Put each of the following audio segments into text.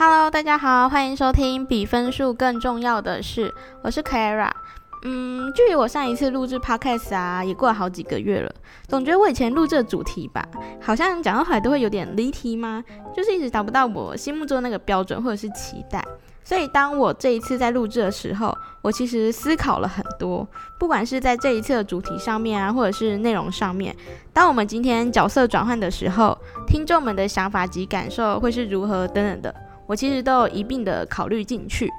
Hello，大家好，欢迎收听比分数更重要的是，我是 Clara。嗯，距离我上一次录制 Podcast 啊，也过了好几个月了。总觉得我以前录制的主题吧，好像讲到后来都会有点离题吗？就是一直达不到我心目中那个标准或者是期待。所以当我这一次在录制的时候，我其实思考了很多，不管是在这一次的主题上面啊，或者是内容上面。当我们今天角色转换的时候，听众们的想法及感受会是如何等等的，我其实都有一并的考虑进去。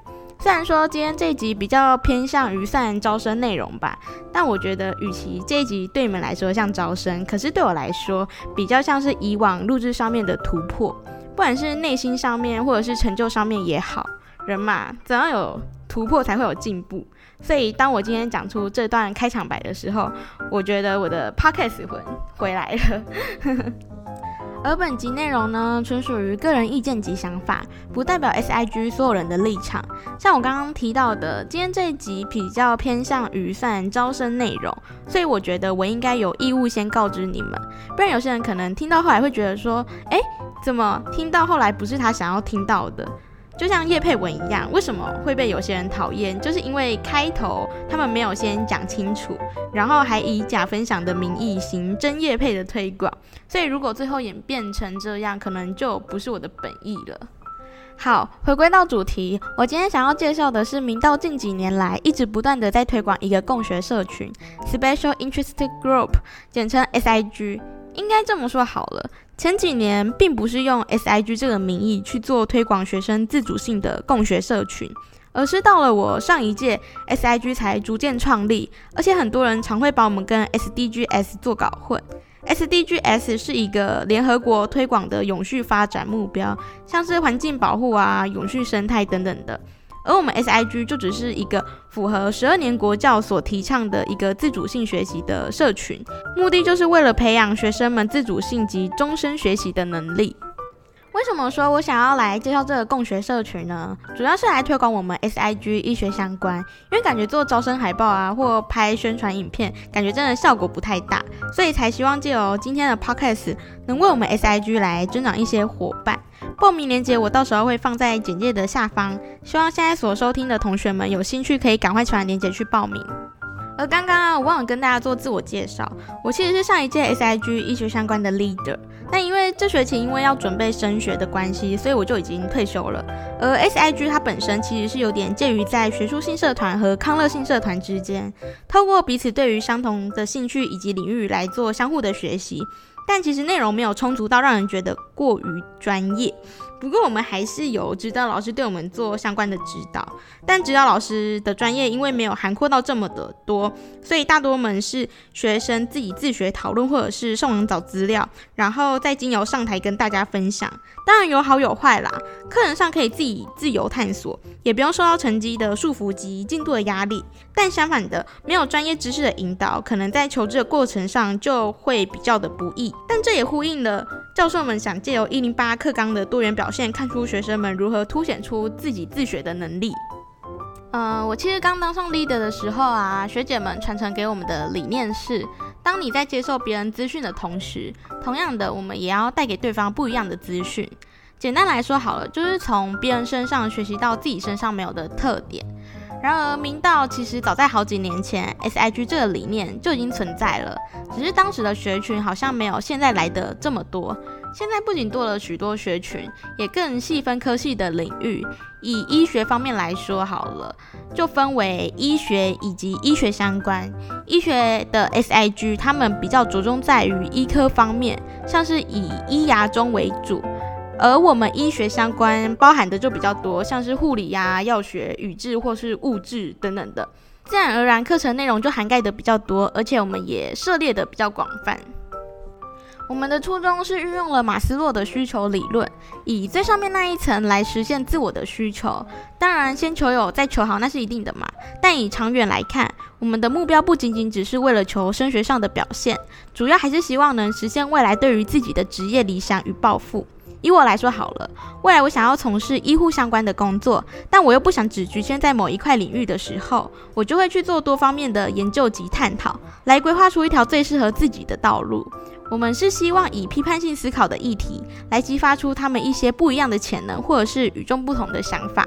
虽然说今天这一集比较偏向于算招生内容吧，但我觉得与其这一集对你们来说像招生，可是对我来说比较像是以往录制上面的突破，不管是内心上面或者是成就上面也好，人嘛总要有突破才会有进步。所以当我今天讲出这段开场白的时候，我觉得我的 podcast 魂回来了。而本集内容呢，纯属于个人意见及想法，不代表 SIG 所有人的立场。像我刚刚提到的，今天这一集比较偏向于算招生内容，所以我觉得我应该有义务先告知你们，不然有些人可能听到后来会觉得说，哎，怎么听到后来不是他想要听到的？就像叶佩文一样，为什么会被有些人讨厌？就是因为开头他们没有先讲清楚，然后还以假分享的名义行真叶佩的推广，所以如果最后演变成这样，可能就不是我的本意了。好，回归到主题，我今天想要介绍的是明道近几年来一直不断的在推广一个共学社群 （Special Interest Group），简称 SIG。应该这么说好了。前几年并不是用 SIG 这个名义去做推广学生自主性的共学社群，而是到了我上一届 SIG 才逐渐创立，而且很多人常会把我们跟 SDGs 做搞混。SDGs 是一个联合国推广的永续发展目标，像是环境保护啊、永续生态等等的。而我们 SIG 就只是一个符合十二年国教所提倡的一个自主性学习的社群，目的就是为了培养学生们自主性及终身学习的能力。为什么说我想要来介绍这个共学社群呢？主要是来推广我们 SIG 医学相关，因为感觉做招生海报啊，或拍宣传影片，感觉真的效果不太大，所以才希望借由今天的 Podcast 能为我们 SIG 来增长一些伙伴。报名链接我到时候会放在简介的下方，希望现在所收听的同学们有兴趣可以赶快传链接去报名。而刚刚啊，我忘了跟大家做自我介绍，我其实是上一届 SIG 医学相关的 leader，但因为这学期因为要准备升学的关系，所以我就已经退休了。而 SIG 它本身其实是有点介于在学术性社团和康乐性社团之间，透过彼此对于相同的兴趣以及领域来做相互的学习。但其实内容没有充足到让人觉得过于专业。不过我们还是有指导老师对我们做相关的指导，但指导老师的专业因为没有涵括到这么的多，所以大多们是学生自己自学讨论或者是上网找资料，然后再经由上台跟大家分享。当然有好有坏啦，课程上可以自己自由探索，也不用受到成绩的束缚及进度的压力。但相反的，没有专业知识的引导，可能在求知的过程上就会比较的不易。但这也呼应了教授们想借由一零八课纲的多元表。现看出学生们如何凸显出自己自学的能力。嗯，我其实刚当上 leader 的时候啊，学姐们传承给我们的理念是：当你在接受别人资讯的同时，同样的，我们也要带给对方不一样的资讯。简单来说，好了，就是从别人身上学习到自己身上没有的特点。然而，明道其实早在好几年前，SIG 这个理念就已经存在了，只是当时的学群好像没有现在来的这么多。现在不仅多了许多学群，也更细分科系的领域。以医学方面来说，好了，就分为医学以及医学相关。医学的 SIG，他们比较着重在于医科方面，像是以医牙中为主。而我们医学相关包含的就比较多，像是护理呀、药学、语质或是物质等等的，自然而然课程内容就涵盖的比较多，而且我们也涉猎的比较广泛。我们的初衷是运用了马斯洛的需求理论，以最上面那一层来实现自我的需求。当然，先求有再求好那是一定的嘛。但以长远来看，我们的目标不仅仅只是为了求升学上的表现，主要还是希望能实现未来对于自己的职业理想与抱负。以我来说好了，未来我想要从事医护相关的工作，但我又不想只局限在某一块领域的时候，我就会去做多方面的研究及探讨，来规划出一条最适合自己的道路。我们是希望以批判性思考的议题来激发出他们一些不一样的潜能，或者是与众不同的想法。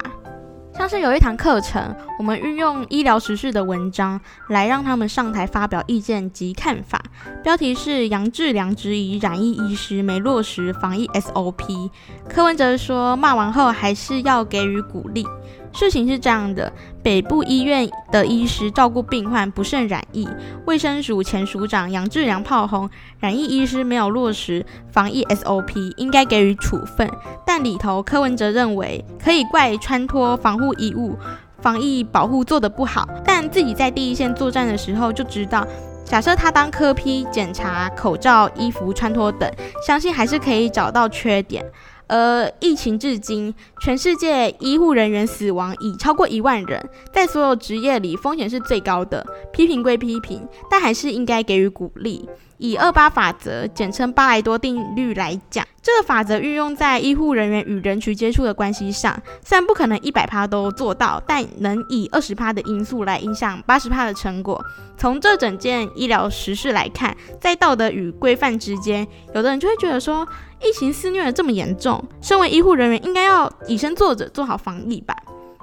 像是有一堂课程，我们运用医疗时事的文章来让他们上台发表意见及看法，标题是杨志良质疑染疫医师没落实防疫 SOP。柯文哲说骂完后还是要给予鼓励。事情是这样的，北部医院的医师照顾病患不慎染疫，卫生署前署长杨志良炮轰染疫医师没有落实防疫 SOP，应该给予处分。但里头柯文哲认为可以怪穿脱防护衣物，防疫保护做得不好，但自己在第一线作战的时候就知道，假设他当科批检查口罩、衣服穿脱等，相信还是可以找到缺点。而疫情至今，全世界医护人员死亡已超过一万人，在所有职业里风险是最高的。批评归批评，但还是应该给予鼓励。以二八法则，简称巴莱多定律来讲，这个法则运用在医护人员与人群接触的关系上，虽然不可能一百趴都做到，但能以二十趴的因素来影响八十趴的成果。从这整件医疗实事来看，在道德与规范之间，有的人就会觉得说，疫情肆虐的这么严重，身为医护人员应该要以身作则，做好防疫吧。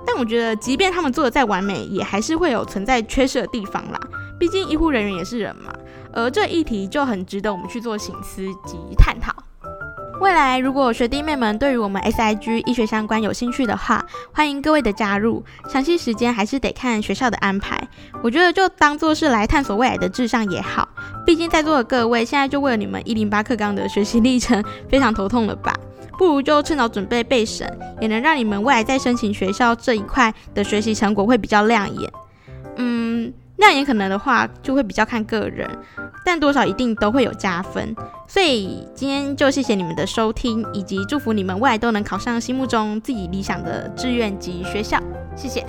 但我觉得，即便他们做的再完美，也还是会有存在缺失的地方啦。毕竟医护人员也是人嘛。而这议题就很值得我们去做醒思及探讨。未来如果学弟妹们对于我们 SIG 医学相关有兴趣的话，欢迎各位的加入。详细时间还是得看学校的安排。我觉得就当做是来探索未来的志向也好。毕竟在座的各位现在就为了你们一零八课纲的学习历程非常头痛了吧？不如就趁早准备备审，也能让你们未来在申请学校这一块的学习成果会比较亮眼。亮眼可能的话，就会比较看个人，但多少一定都会有加分。所以今天就谢谢你们的收听，以及祝福你们未来都能考上心目中自己理想的志愿及学校。谢谢。